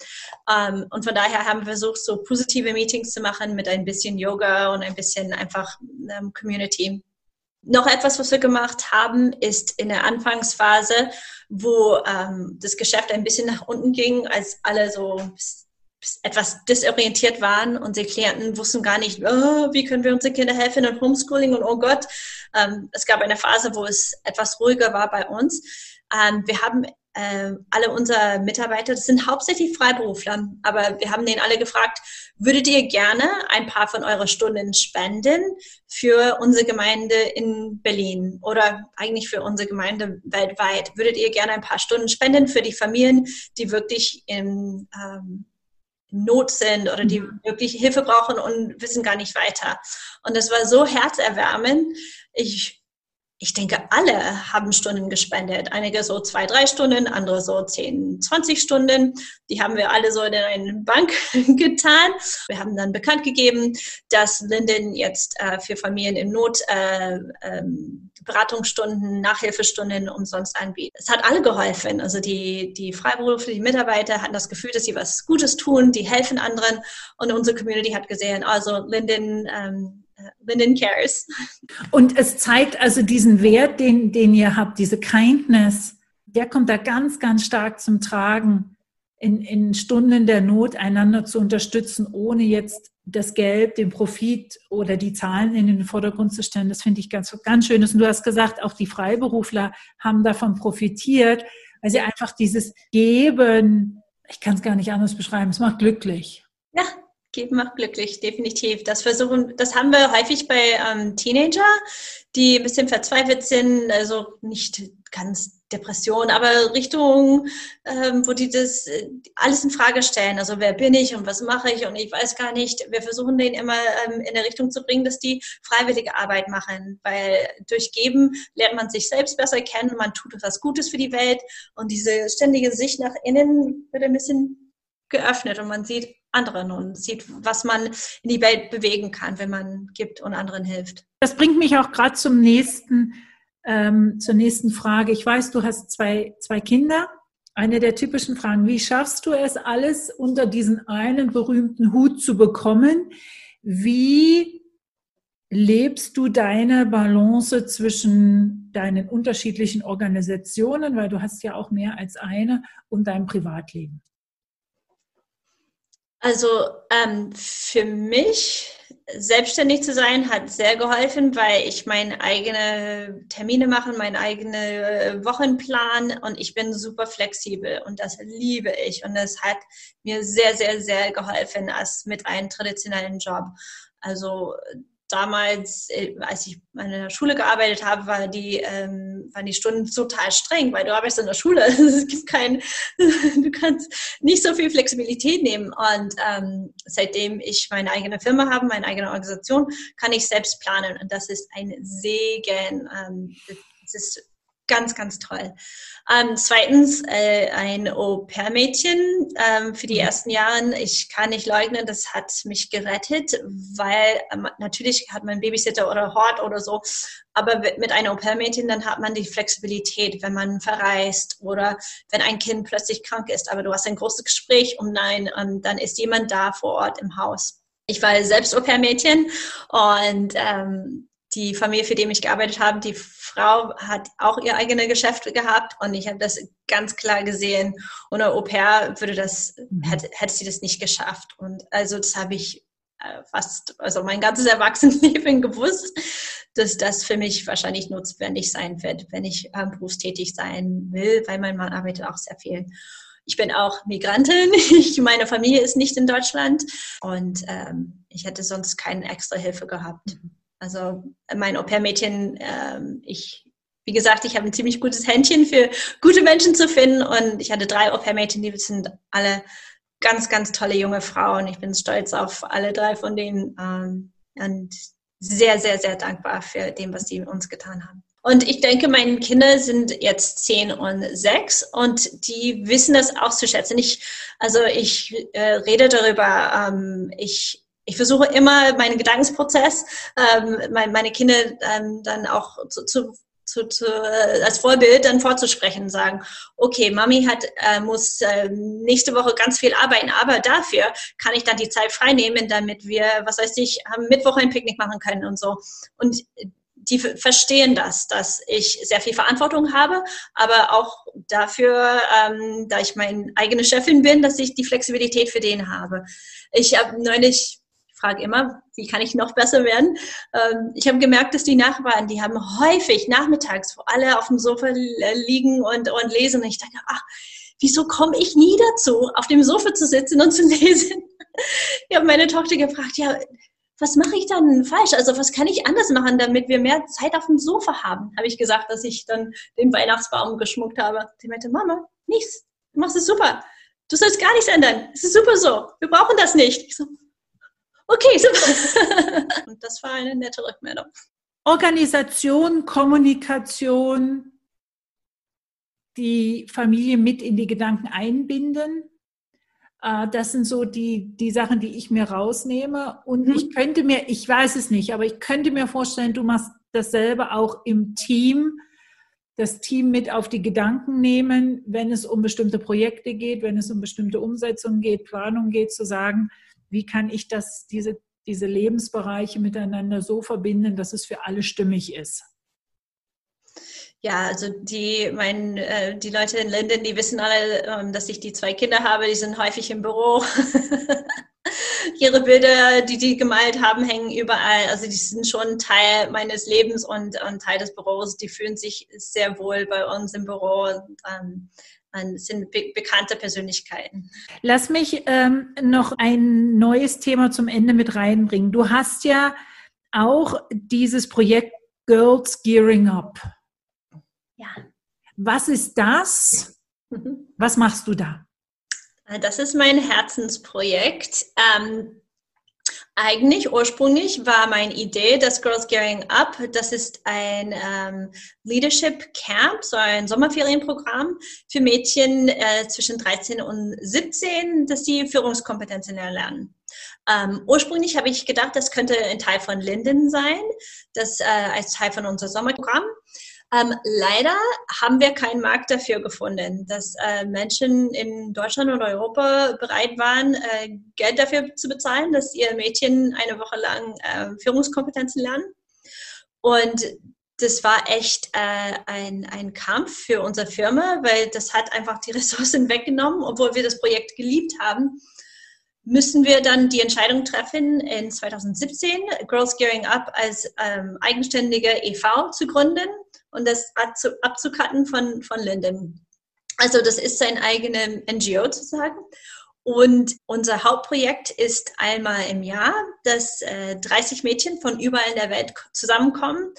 Ähm, und von daher haben wir versucht, so positive Meetings zu machen mit ein bisschen Yoga und ein bisschen einfach ähm, Community. Noch etwas, was wir gemacht haben, ist in der Anfangsphase, wo ähm, das Geschäft ein bisschen nach unten ging, als alle so etwas desorientiert waren. Unsere Klienten wussten gar nicht, oh, wie können wir unseren Kindern helfen und Homeschooling und oh Gott. Ähm, es gab eine Phase, wo es etwas ruhiger war bei uns. Ähm, wir haben äh, alle unsere Mitarbeiter, das sind hauptsächlich Freiberufler, aber wir haben denen alle gefragt, würdet ihr gerne ein paar von euren Stunden spenden für unsere Gemeinde in Berlin oder eigentlich für unsere Gemeinde weltweit? Würdet ihr gerne ein paar Stunden spenden für die Familien, die wirklich in ähm, Not sind oder die mhm. wirklich Hilfe brauchen und wissen gar nicht weiter. Und das war so herzerwärmend. Ich ich denke, alle haben Stunden gespendet. Einige so zwei, drei Stunden, andere so zehn, zwanzig Stunden. Die haben wir alle so in eine Bank getan. Wir haben dann bekannt gegeben, dass Linden jetzt äh, für Familien in Not äh, ähm, Beratungsstunden, Nachhilfestunden umsonst anbietet. Es hat alle geholfen. Also die, die freiberuflichen Mitarbeiter hatten das Gefühl, dass sie was Gutes tun, die helfen anderen. Und unsere Community hat gesehen, also Linden ähm, Linen Cares. Und es zeigt also diesen Wert, den, den ihr habt, diese Kindness, der kommt da ganz, ganz stark zum Tragen, in, in Stunden der Not einander zu unterstützen, ohne jetzt das Geld, den Profit oder die Zahlen in den Vordergrund zu stellen. Das finde ich ganz, ganz schön. Und du hast gesagt, auch die Freiberufler haben davon profitiert, weil sie einfach dieses Geben, ich kann es gar nicht anders beschreiben, es macht glücklich. Ja, Geben macht glücklich, definitiv. Das versuchen, das haben wir häufig bei ähm, Teenager, die ein bisschen verzweifelt sind, also nicht ganz Depression, aber Richtung, ähm, wo die das äh, alles in Frage stellen. Also wer bin ich und was mache ich und ich weiß gar nicht. Wir versuchen denen immer ähm, in der Richtung zu bringen, dass die freiwillige Arbeit machen, weil durch Geben lernt man sich selbst besser kennen, man tut etwas Gutes für die Welt und diese ständige Sicht nach innen wird ein bisschen geöffnet und man sieht, anderen und sieht, was man in die Welt bewegen kann, wenn man gibt und anderen hilft. Das bringt mich auch gerade zum nächsten, ähm, zur nächsten Frage. Ich weiß, du hast zwei, zwei Kinder. Eine der typischen Fragen, wie schaffst du es, alles unter diesen einen berühmten Hut zu bekommen? Wie lebst du deine Balance zwischen deinen unterschiedlichen Organisationen, weil du hast ja auch mehr als eine, und deinem Privatleben? Also ähm, für mich selbstständig zu sein hat sehr geholfen, weil ich meine eigene Termine mache, meinen eigenen äh, Wochenplan und ich bin super flexibel und das liebe ich und das hat mir sehr, sehr, sehr geholfen als mit einem traditionellen Job. Also damals, äh, als ich an der Schule gearbeitet habe, war die, ähm, waren die Stunden total streng, weil du arbeitest in der Schule. es gibt kein, du kannst nicht so viel Flexibilität nehmen. Und ähm, seitdem ich meine eigene Firma habe, meine eigene Organisation, kann ich selbst planen. Und das ist ein Segen. Ähm, das ist ganz, ganz toll. Ähm, zweitens, äh, ein Au-pair-Mädchen ähm, für die mhm. ersten Jahre. Ich kann nicht leugnen, das hat mich gerettet, weil ähm, natürlich hat man Babysitter oder Hort oder so, aber mit einem Au-pair-Mädchen, dann hat man die Flexibilität, wenn man verreist oder wenn ein Kind plötzlich krank ist, aber du hast ein großes Gespräch um nein, und dann ist jemand da vor Ort im Haus. Ich war selbst Au-pair-Mädchen und ähm, die Familie, für die ich gearbeitet habe, die Frau hat auch ihr eigene Geschäfte gehabt und ich habe das ganz klar gesehen. Ohne Au pair würde das, mhm. hätte, hätte sie das nicht geschafft. Und also das habe ich äh, fast, also mein ganzes Erwachsenenleben gewusst, dass das für mich wahrscheinlich notwendig sein wird, wenn ich ähm, berufstätig sein will, weil mein Mann arbeitet auch sehr viel. Ich bin auch Migrantin. Ich, meine Familie ist nicht in Deutschland und ähm, ich hätte sonst keine extra Hilfe gehabt. Mhm. Also mein Au-pair-Mädchen, ähm, ich, wie gesagt, ich habe ein ziemlich gutes Händchen für gute Menschen zu finden und ich hatte drei Au-pair-Mädchen, die sind alle ganz, ganz tolle junge Frauen. Ich bin stolz auf alle drei von denen ähm, und sehr, sehr, sehr dankbar für dem, was sie uns getan haben. Und ich denke, meine Kinder sind jetzt zehn und sechs und die wissen das auch zu schätzen. Ich, also ich äh, rede darüber, ähm, ich ich versuche immer meinen Gedankensprozess, ähm, meine, meine Kinder ähm, dann auch zu, zu zu, zu, äh, als Vorbild dann vorzusprechen, sagen, okay, Mami hat, äh, muss äh, nächste Woche ganz viel arbeiten, aber dafür kann ich dann die Zeit frei nehmen, damit wir, was weiß ich, am Mittwoch ein Picknick machen können und so. Und die verstehen das, dass ich sehr viel Verantwortung habe, aber auch dafür, ähm, da ich meine eigene Chefin bin, dass ich die Flexibilität für den habe. Ich habe neulich frage immer, wie kann ich noch besser werden? Ähm, ich habe gemerkt, dass die Nachbarn, die haben häufig nachmittags, wo alle auf dem Sofa liegen und, und lesen. Und ich dachte, ach, wieso komme ich nie dazu, auf dem Sofa zu sitzen und zu lesen? Ich habe meine Tochter gefragt, ja, was mache ich dann falsch? Also was kann ich anders machen, damit wir mehr Zeit auf dem Sofa haben? Habe ich gesagt, dass ich dann den Weihnachtsbaum geschmuckt habe. Sie meinte, Mama, nichts, du machst es super. Du sollst gar nichts ändern. Es ist super so. Wir brauchen das nicht. Ich so, Okay, super. Und das war eine nette Rückmeldung. Organisation, Kommunikation, die Familie mit in die Gedanken einbinden. Äh, das sind so die, die Sachen, die ich mir rausnehme. Und mhm. ich könnte mir, ich weiß es nicht, aber ich könnte mir vorstellen, du machst dasselbe auch im Team. Das Team mit auf die Gedanken nehmen, wenn es um bestimmte Projekte geht, wenn es um bestimmte Umsetzungen geht, Planung geht, zu sagen, wie kann ich das, diese, diese Lebensbereiche miteinander so verbinden, dass es für alle stimmig ist? Ja, also die, mein, äh, die Leute in Linden, die wissen alle, ähm, dass ich die zwei Kinder habe, die sind häufig im Büro. Ihre Bilder, die die gemalt haben, hängen überall. Also die sind schon Teil meines Lebens und, und Teil des Büros. Die fühlen sich sehr wohl bei uns im Büro. Und, ähm, sind be bekannte Persönlichkeiten. Lass mich ähm, noch ein neues Thema zum Ende mit reinbringen. Du hast ja auch dieses Projekt Girls Gearing Up. Ja. Was ist das? Mhm. Was machst du da? Das ist mein Herzensprojekt. Ähm, eigentlich ursprünglich war meine Idee, das Girls Gearing Up, das ist ein ähm, Leadership Camp, so ein Sommerferienprogramm für Mädchen äh, zwischen 13 und 17, dass sie Führungskompetenzen erlernen. Ähm, ursprünglich habe ich gedacht, das könnte ein Teil von Linden sein, das äh, als Teil von unserem Sommerprogramm. Ähm, leider haben wir keinen Markt dafür gefunden, dass äh, Menschen in Deutschland und Europa bereit waren, äh, Geld dafür zu bezahlen, dass ihr Mädchen eine Woche lang äh, Führungskompetenzen lernen. Und das war echt äh, ein, ein Kampf für unsere Firma, weil das hat einfach die Ressourcen weggenommen, obwohl wir das Projekt geliebt haben müssen wir dann die Entscheidung treffen, in 2017 Girls Gearing Up als ähm, eigenständige EV zu gründen und das abzukatten von, von Linden. Also das ist sein eigenes NGO sozusagen. Und unser Hauptprojekt ist einmal im Jahr, dass äh, 30 Mädchen von überall in der Welt zusammenkommen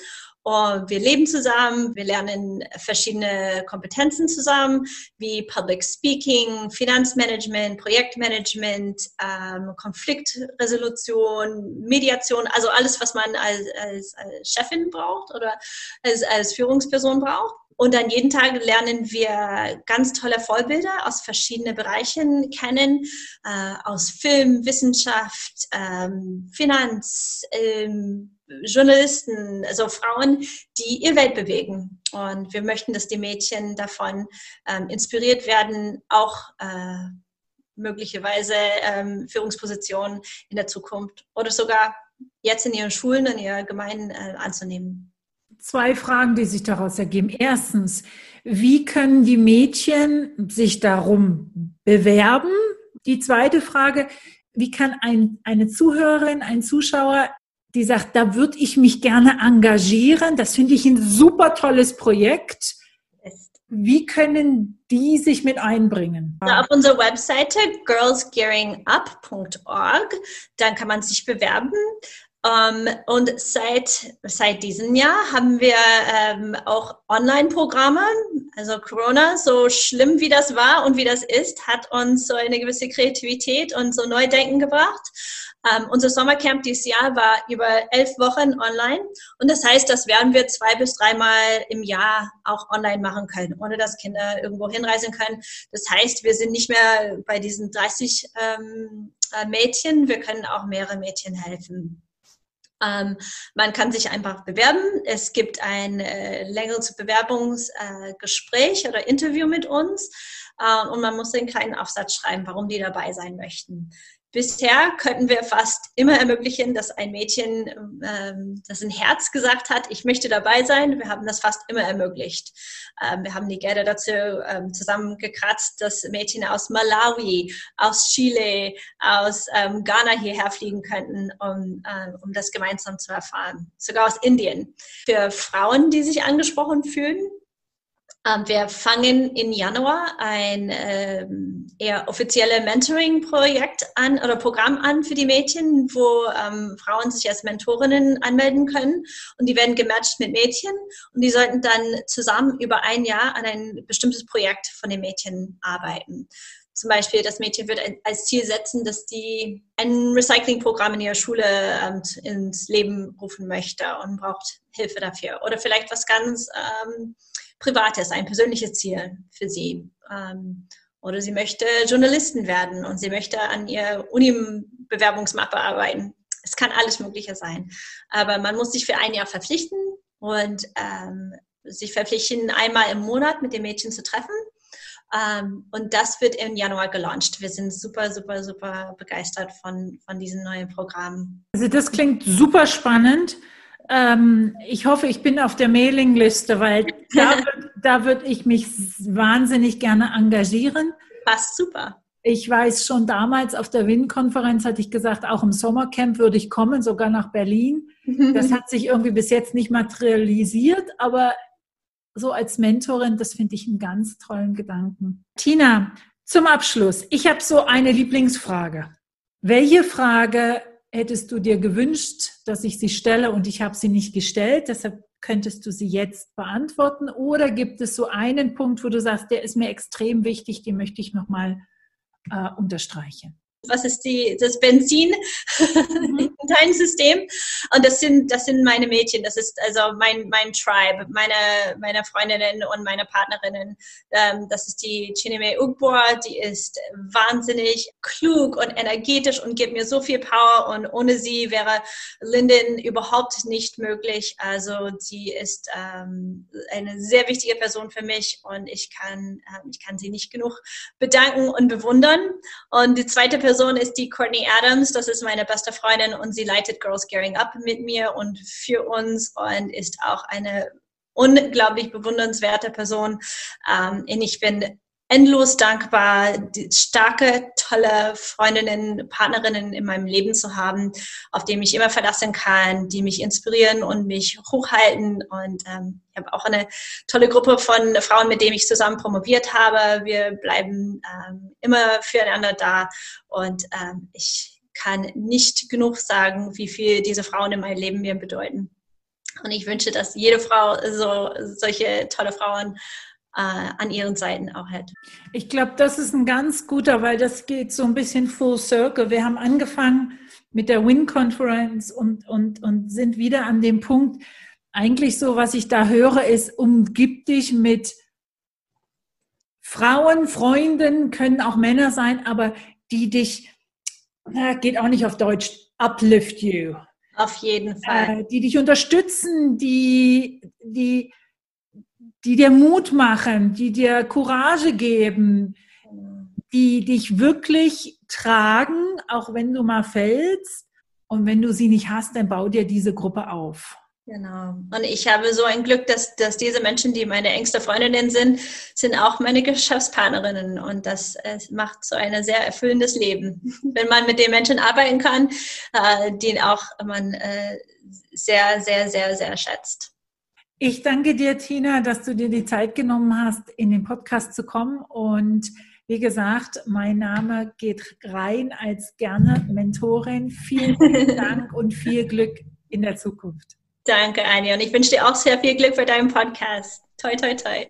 und wir leben zusammen, wir lernen verschiedene Kompetenzen zusammen, wie Public Speaking, Finanzmanagement, Projektmanagement, ähm, Konfliktresolution, Mediation, also alles, was man als, als, als Chefin braucht oder als, als Führungsperson braucht. Und dann jeden Tag lernen wir ganz tolle Vorbilder aus verschiedenen Bereichen kennen, äh, aus Film, Wissenschaft, ähm, Finanz, ähm, Journalisten, also Frauen, die ihr Welt bewegen. Und wir möchten, dass die Mädchen davon ähm, inspiriert werden, auch äh, möglicherweise ähm, Führungspositionen in der Zukunft oder sogar jetzt in ihren Schulen, in ihren Gemeinden äh, anzunehmen. Zwei Fragen, die sich daraus ergeben. Erstens, wie können die Mädchen sich darum bewerben? Die zweite Frage, wie kann ein, eine Zuhörerin, ein Zuschauer die sagt, da würde ich mich gerne engagieren. Das finde ich ein super tolles Projekt. Wie können die sich mit einbringen? Auf unserer Webseite girlsgearingup.org, dann kann man sich bewerben. Um, ähm, und seit, seit diesem Jahr haben wir ähm, auch Online-Programme. Also Corona, so schlimm wie das war und wie das ist, hat uns so eine gewisse Kreativität und so Neudenken gebracht. Ähm, unser Sommercamp dieses Jahr war über elf Wochen online und das heißt, das werden wir zwei bis dreimal im Jahr auch online machen können, ohne dass Kinder irgendwo hinreisen können. Das heißt, wir sind nicht mehr bei diesen 30 ähm, äh, Mädchen, wir können auch mehrere Mädchen helfen. Ähm, man kann sich einfach bewerben. Es gibt ein äh, längeres Bewerbungsgespräch äh, oder Interview mit uns äh, und man muss den kleinen Aufsatz schreiben, warum die dabei sein möchten. Bisher könnten wir fast immer ermöglichen, dass ein Mädchen, ähm, das ein Herz gesagt hat, ich möchte dabei sein. Wir haben das fast immer ermöglicht. Ähm, wir haben die Gelder dazu ähm, zusammengekratzt, dass Mädchen aus Malawi, aus Chile, aus ähm, Ghana hierher fliegen könnten, um, äh, um das gemeinsam zu erfahren. Sogar aus Indien. Für Frauen, die sich angesprochen fühlen, wir fangen im Januar ein ähm, eher offizielle Mentoring-Projekt an oder Programm an für die Mädchen, wo ähm, Frauen sich als Mentorinnen anmelden können und die werden gematcht mit Mädchen und die sollten dann zusammen über ein Jahr an ein bestimmtes Projekt von den Mädchen arbeiten. Zum Beispiel, das Mädchen wird als Ziel setzen, dass die ein Recyclingprogramm in ihrer Schule ähm, ins Leben rufen möchte und braucht Hilfe dafür. Oder vielleicht was ganz ähm, Privates, ein persönliches Ziel für sie. Ähm, oder sie möchte Journalisten werden und sie möchte an ihr Uni-Bewerbungsmappe arbeiten. Es kann alles Mögliche sein. Aber man muss sich für ein Jahr verpflichten und ähm, sich verpflichten, einmal im Monat mit den Mädchen zu treffen. Ähm, und das wird im Januar gelauncht. Wir sind super, super, super begeistert von, von diesem neuen Programm. Also das klingt super spannend. Ähm, ich hoffe, ich bin auf der Mailingliste, weil da, da würde ich mich wahnsinnig gerne engagieren. Passt super. Ich weiß schon damals auf der WIN-Konferenz hatte ich gesagt, auch im Sommercamp würde ich kommen, sogar nach Berlin. Das hat sich irgendwie bis jetzt nicht materialisiert, aber so als Mentorin, das finde ich einen ganz tollen Gedanken. Tina, zum Abschluss. Ich habe so eine Lieblingsfrage. Welche Frage hättest du dir gewünscht, dass ich sie stelle und ich habe sie nicht gestellt. Deshalb könntest du sie jetzt beantworten. Oder gibt es so einen Punkt, wo du sagst, der ist mir extrem wichtig, den möchte ich nochmal äh, unterstreichen? Was ist die, das Benzin mhm. in deinem System. Und das sind, das sind meine Mädchen, das ist also mein, mein Tribe, meine, meine Freundinnen und meine Partnerinnen. Ähm, das ist die Chineme Ugbor, die ist wahnsinnig klug und energetisch und gibt mir so viel Power und ohne sie wäre Linden überhaupt nicht möglich. Also sie ist ähm, eine sehr wichtige Person für mich und ich kann, äh, ich kann sie nicht genug bedanken und bewundern. Und die zweite Person, Person ist die Courtney Adams. Das ist meine beste Freundin und sie leitet Girls Gearing Up mit mir und für uns und ist auch eine unglaublich bewundernswerte Person. Ähm, ich bin endlos dankbar, starke, tolle Freundinnen, Partnerinnen in meinem Leben zu haben, auf die ich immer verlassen kann, die mich inspirieren und mich hochhalten. Und ähm, ich habe auch eine tolle Gruppe von Frauen, mit denen ich zusammen promoviert habe. Wir bleiben ähm, immer füreinander da und ähm, ich kann nicht genug sagen, wie viel diese Frauen in meinem Leben mir bedeuten. Und ich wünsche, dass jede Frau so solche tolle Frauen an ihren Seiten auch hat. Ich glaube, das ist ein ganz guter, weil das geht so ein bisschen full circle. Wir haben angefangen mit der Win Conference und, und, und sind wieder an dem Punkt, eigentlich so, was ich da höre, ist, umgib dich mit Frauen, Freunden, können auch Männer sein, aber die dich, na, geht auch nicht auf Deutsch, uplift you. Auf jeden Fall. Äh, die dich unterstützen, die, die, die dir Mut machen, die dir Courage geben, die dich wirklich tragen, auch wenn du mal fällst. Und wenn du sie nicht hast, dann bau dir diese Gruppe auf. Genau. Und ich habe so ein Glück, dass, dass diese Menschen, die meine engste Freundinnen sind, sind auch meine Geschäftspartnerinnen. Und das macht so ein sehr erfüllendes Leben. Wenn man mit den Menschen arbeiten kann, äh, die auch man äh, sehr, sehr, sehr, sehr schätzt. Ich danke dir, Tina, dass du dir die Zeit genommen hast, in den Podcast zu kommen. Und wie gesagt, mein Name geht rein als gerne Mentorin. Vielen Dank und viel Glück in der Zukunft. Danke, Anja. Und ich wünsche dir auch sehr viel Glück für deinen Podcast. Toi, toi, toi.